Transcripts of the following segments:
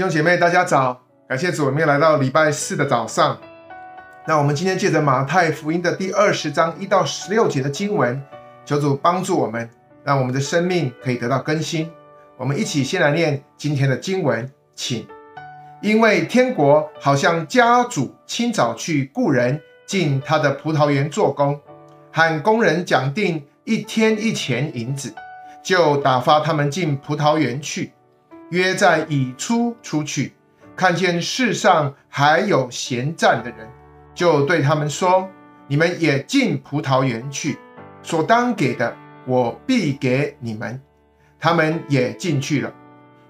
弟兄姐妹，大家早！感谢主，我们又来到礼拜四的早上。那我们今天借着马太福音的第二十章一到十六节的经文，求主帮助我们，让我们的生命可以得到更新。我们一起先来念今天的经文，请。因为天国好像家主清早去雇人进他的葡萄园做工，喊工人讲定一天一钱银子，就打发他们进葡萄园去。约在已初出去，看见世上还有闲站的人，就对他们说：“你们也进葡萄园去，所当给的，我必给你们。”他们也进去了。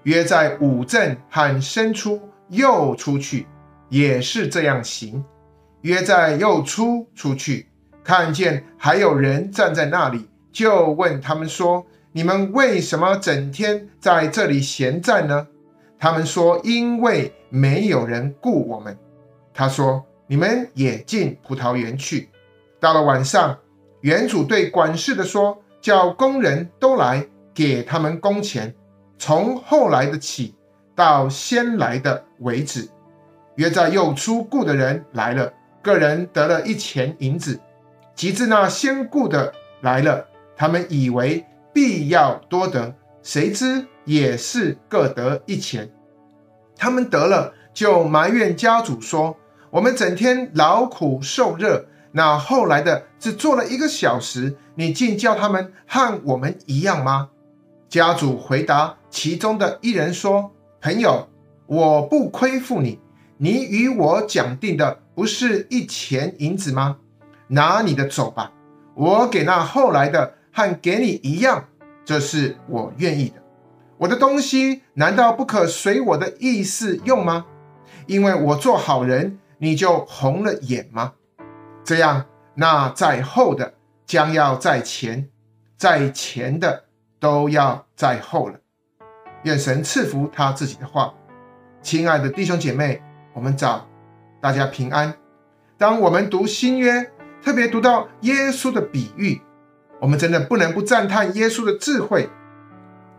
约在午正和申初又出去，也是这样行。约在又初出去，看见还有人站在那里，就问他们说。你们为什么整天在这里闲站呢？他们说：因为没有人雇我们。他说：你们也进葡萄园去。到了晚上，园主对管事的说：叫工人都来，给他们工钱，从后来的起，到先来的为止。约在又出雇的人来了，个人得了一钱银子。及至那先雇的来了，他们以为。必要多得，谁知也是各得一钱。他们得了，就埋怨家主说：“我们整天劳苦受热，那后来的只做了一个小时，你竟叫他们和我们一样吗？”家主回答其中的一人说：“朋友，我不亏负你，你与我讲定的不是一钱银子吗？拿你的走吧，我给那后来的。”和给你一样，这是我愿意的。我的东西难道不可随我的意思用吗？因为我做好人，你就红了眼吗？这样，那在后的将要在前，在前的都要在后了。愿神赐福他自己的话。亲爱的弟兄姐妹，我们早，大家平安。当我们读新约，特别读到耶稣的比喻。我们真的不能不赞叹耶稣的智慧。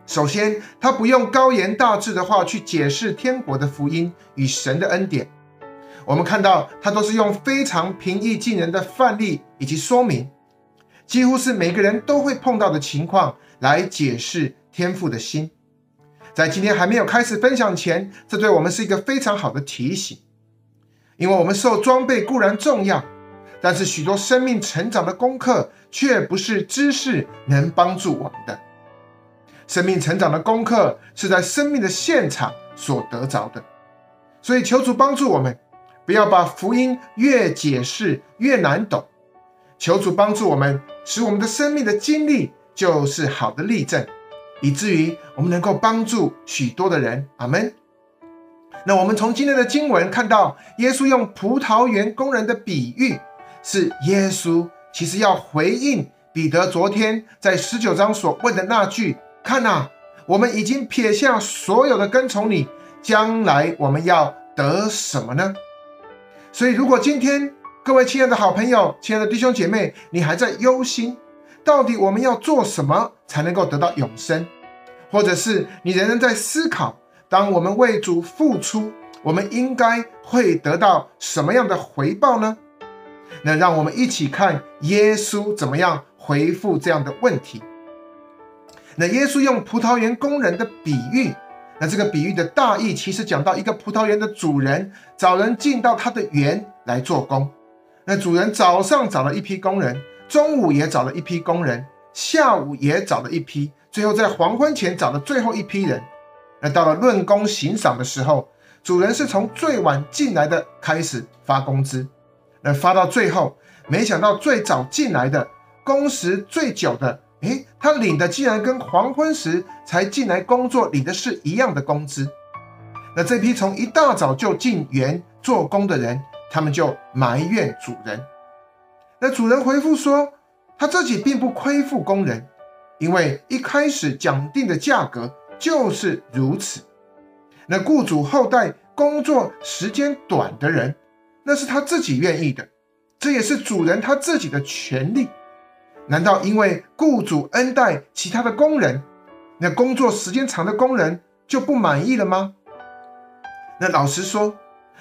首先，他不用高言大志的话去解释天国的福音与神的恩典。我们看到他都是用非常平易近人的范例以及说明，几乎是每个人都会碰到的情况来解释天父的心。在今天还没有开始分享前，这对我们是一个非常好的提醒，因为我们受装备固然重要。但是许多生命成长的功课，却不是知识能帮助我们的。生命成长的功课是在生命的现场所得着的。所以求主帮助我们，不要把福音越解释越难懂。求主帮助我们，使我们的生命的经历就是好的例证，以至于我们能够帮助许多的人。阿门。那我们从今天的经文看到，耶稣用葡萄园工人的比喻。是耶稣其实要回应彼得昨天在十九章所问的那句：“看哪，我们已经撇下所有的跟从你，将来我们要得什么呢？”所以，如果今天各位亲爱的好朋友、亲爱的弟兄姐妹，你还在忧心，到底我们要做什么才能够得到永生？或者是你仍然在思考，当我们为主付出，我们应该会得到什么样的回报呢？那让我们一起看耶稣怎么样回复这样的问题。那耶稣用葡萄园工人的比喻，那这个比喻的大意其实讲到一个葡萄园的主人找人进到他的园来做工。那主人早上找了一批工人，中午也找了一批工人，下午也找了一批，最后在黄昏前找了最后一批人。那到了论功行赏的时候，主人是从最晚进来的开始发工资。那发到最后，没想到最早进来的、工时最久的，诶，他领的竟然跟黄昏时才进来工作领的是一样的工资。那这批从一大早就进园做工的人，他们就埋怨主人。那主人回复说，他自己并不亏负工人，因为一开始讲定的价格就是如此。那雇主厚待工作时间短的人。那是他自己愿意的，这也是主人他自己的权利。难道因为雇主恩待其他的工人，那工作时间长的工人就不满意了吗？那老实说，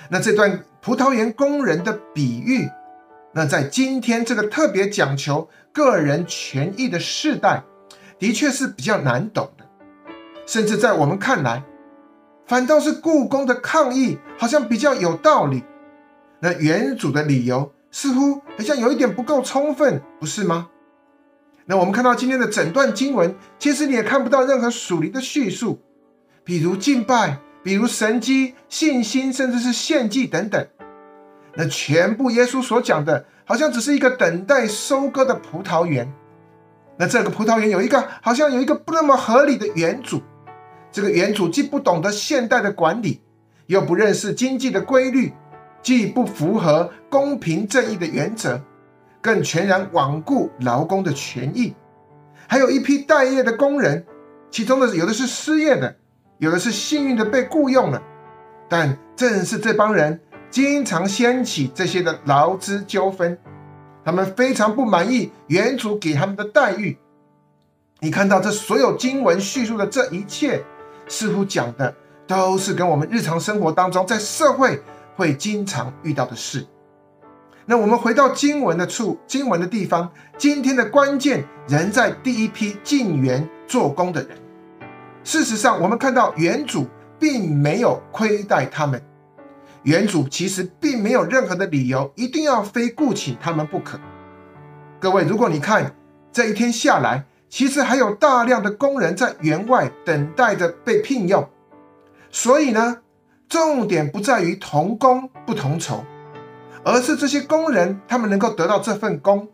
那这段葡萄园工人的比喻，那在今天这个特别讲求个人权益的时代，的确是比较难懂的。甚至在我们看来，反倒是雇工的抗议好像比较有道理。那原主的理由似乎好像有一点不够充分，不是吗？那我们看到今天的整段经文，其实你也看不到任何属灵的叙述，比如敬拜，比如神迹、信心，甚至是献祭等等。那全部耶稣所讲的，好像只是一个等待收割的葡萄园。那这个葡萄园有一个，好像有一个不那么合理的原主。这个原主既不懂得现代的管理，又不认识经济的规律，既不符合公平正义的原则，更全然罔顾劳工的权益。还有一批待业的工人，其中的有的是失业的，有的是幸运的被雇佣了。但正是这帮人，经常掀起这些的劳资纠纷，他们非常不满意园主给他们的待遇。你看到这所有经文叙述的这一切。似乎讲的都是跟我们日常生活当中在社会会经常遇到的事。那我们回到经文的处，经文的地方，今天的关键仍在第一批进园做工的人。事实上，我们看到园主并没有亏待他们，园主其实并没有任何的理由一定要非雇请他们不可。各位，如果你看这一天下来。其实还有大量的工人在园外等待着被聘用，所以呢，重点不在于同工不同酬，而是这些工人他们能够得到这份工，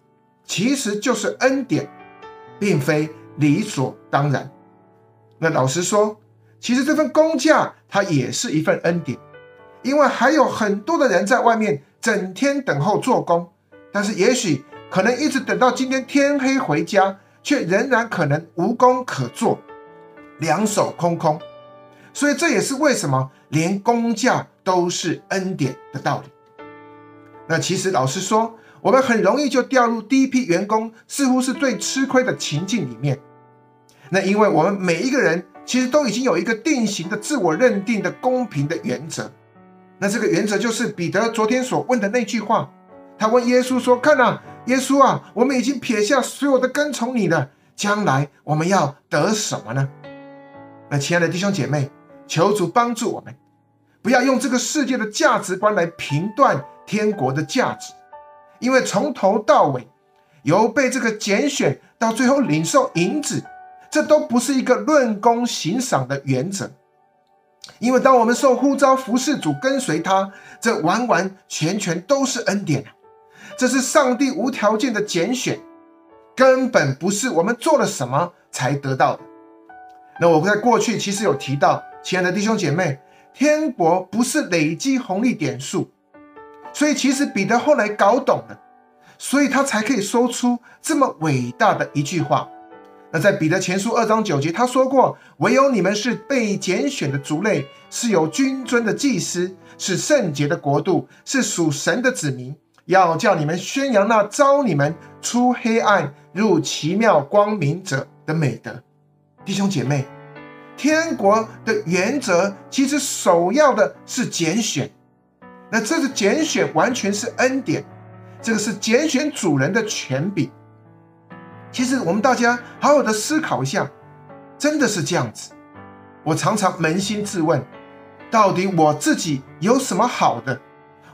其实就是恩典，并非理所当然。那老实说，其实这份工价它也是一份恩典，因为还有很多的人在外面整天等候做工，但是也许可能一直等到今天天黑回家。却仍然可能无工可做，两手空空，所以这也是为什么连工价都是恩典的道理。那其实老实说，我们很容易就掉入第一批员工似乎是最吃亏的情境里面。那因为我们每一个人其实都已经有一个定型的自我认定的公平的原则。那这个原则就是彼得昨天所问的那句话，他问耶稣说：“看啊。”耶稣啊，我们已经撇下所有的跟从你了，将来我们要得什么呢？那亲爱的弟兄姐妹，求主帮助我们，不要用这个世界的价值观来评断天国的价值，因为从头到尾，由被这个拣选到最后领受银子，这都不是一个论功行赏的原则，因为当我们受呼召服侍主跟随他，这完完全全都是恩典。这是上帝无条件的拣选，根本不是我们做了什么才得到的。那我在过去其实有提到，亲爱的弟兄姐妹，天国不是累积红利点数，所以其实彼得后来搞懂了，所以他才可以说出这么伟大的一句话。那在彼得前书二章九节，他说过：“唯有你们是被拣选的族类，是有君尊的祭司，是圣洁的国度，是属神的子民。”要叫你们宣扬那召你们出黑暗入奇妙光明者的美德，弟兄姐妹，天国的原则其实首要的是拣选，那这个拣选完全是恩典，这个是拣选主人的权柄。其实我们大家好好的思考一下，真的是这样子。我常常扪心自问，到底我自己有什么好的？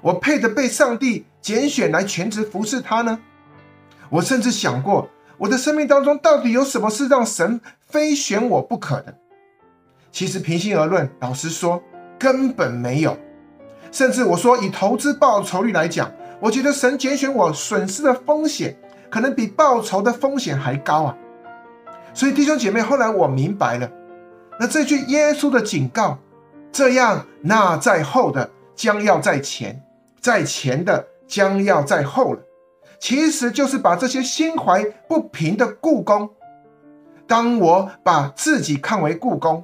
我配得被上帝拣选来全职服侍他呢？我甚至想过，我的生命当中到底有什么是让神非选我不可的？其实平心而论，老实说，根本没有。甚至我说，以投资报酬率来讲，我觉得神拣选我损失的风险，可能比报酬的风险还高啊！所以弟兄姐妹，后来我明白了，那这句耶稣的警告，这样那在后的将要在前。在前的将要在后了，其实就是把这些心怀不平的雇工，当我把自己看为雇工，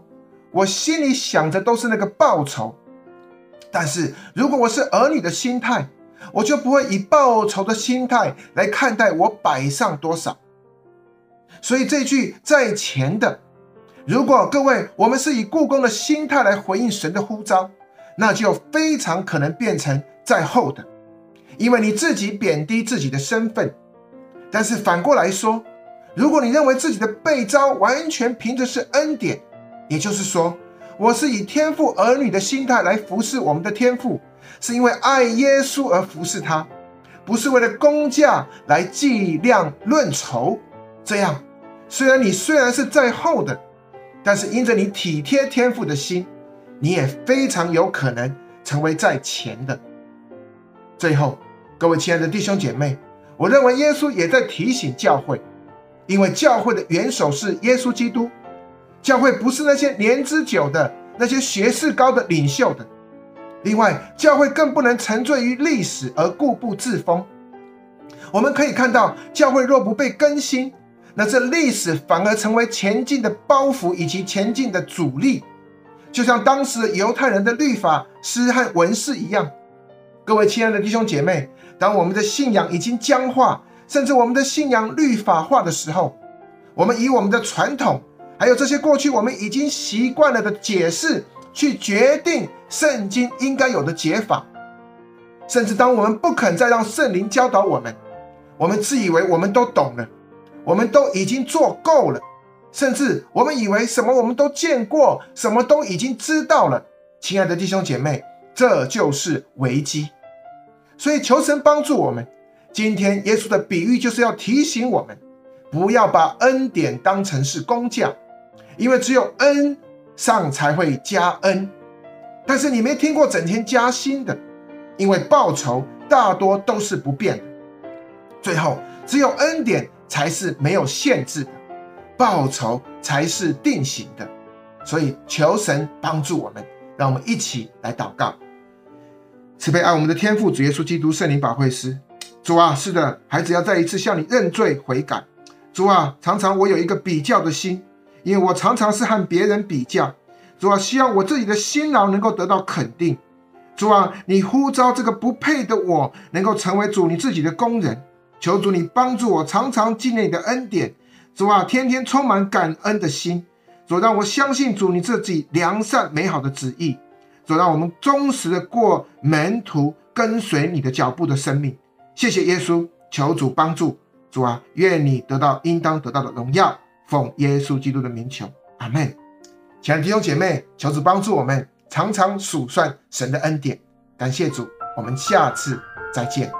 我心里想着都是那个报酬。但是如果我是儿女的心态，我就不会以报酬的心态来看待我摆上多少。所以这句在前的，如果各位我们是以雇工的心态来回应神的呼召。那就非常可能变成在后的，因为你自己贬低自己的身份。但是反过来说，如果你认为自己的被召完全凭着是恩典，也就是说，我是以天父儿女的心态来服侍我们的天父，是因为爱耶稣而服侍他，不是为了工价来计量论酬。这样，虽然你虽然是在后的，但是因着你体贴天父的心，你也非常有可能成为在前的。最后，各位亲爱的弟兄姐妹，我认为耶稣也在提醒教会，因为教会的元首是耶稣基督，教会不是那些年资久的、那些学识高的领袖的。另外，教会更不能沉醉于历史而固步自封。我们可以看到，教会若不被更新，那这历史反而成为前进的包袱以及前进的阻力。就像当时犹太人的律法师和文士一样，各位亲爱的弟兄姐妹，当我们的信仰已经僵化，甚至我们的信仰律法化的时候，我们以我们的传统，还有这些过去我们已经习惯了的解释，去决定圣经应该有的解法，甚至当我们不肯再让圣灵教导我们，我们自以为我们都懂了，我们都已经做够了。甚至我们以为什么我们都见过，什么都已经知道了。亲爱的弟兄姐妹，这就是危机。所以求神帮助我们。今天耶稣的比喻就是要提醒我们，不要把恩典当成是工匠，因为只有恩上才会加恩。但是你没听过整天加薪的，因为报酬大多都是不变的。最后，只有恩典才是没有限制的。报酬才是定型的，所以求神帮助我们，让我们一起来祷告。慈悲爱我们的天父主耶稣基督圣灵保惠师，主啊，是的，孩子要再一次向你认罪悔改。主啊，常常我有一个比较的心，因为我常常是和别人比较。主啊，希望我自己的辛劳能够得到肯定。主啊，你呼召这个不配的我，能够成为主你自己的工人。求主你帮助我，常常纪念你的恩典。主啊，天天充满感恩的心，主让我相信主你自己良善美好的旨意，主让我们忠实的过门徒跟随你的脚步的生命。谢谢耶稣，求主帮助主啊，愿你得到应当得到的荣耀，奉耶稣基督的名求，阿门。亲爱的弟兄姐妹，求主帮助我们常常数算神的恩典，感谢主，我们下次再见。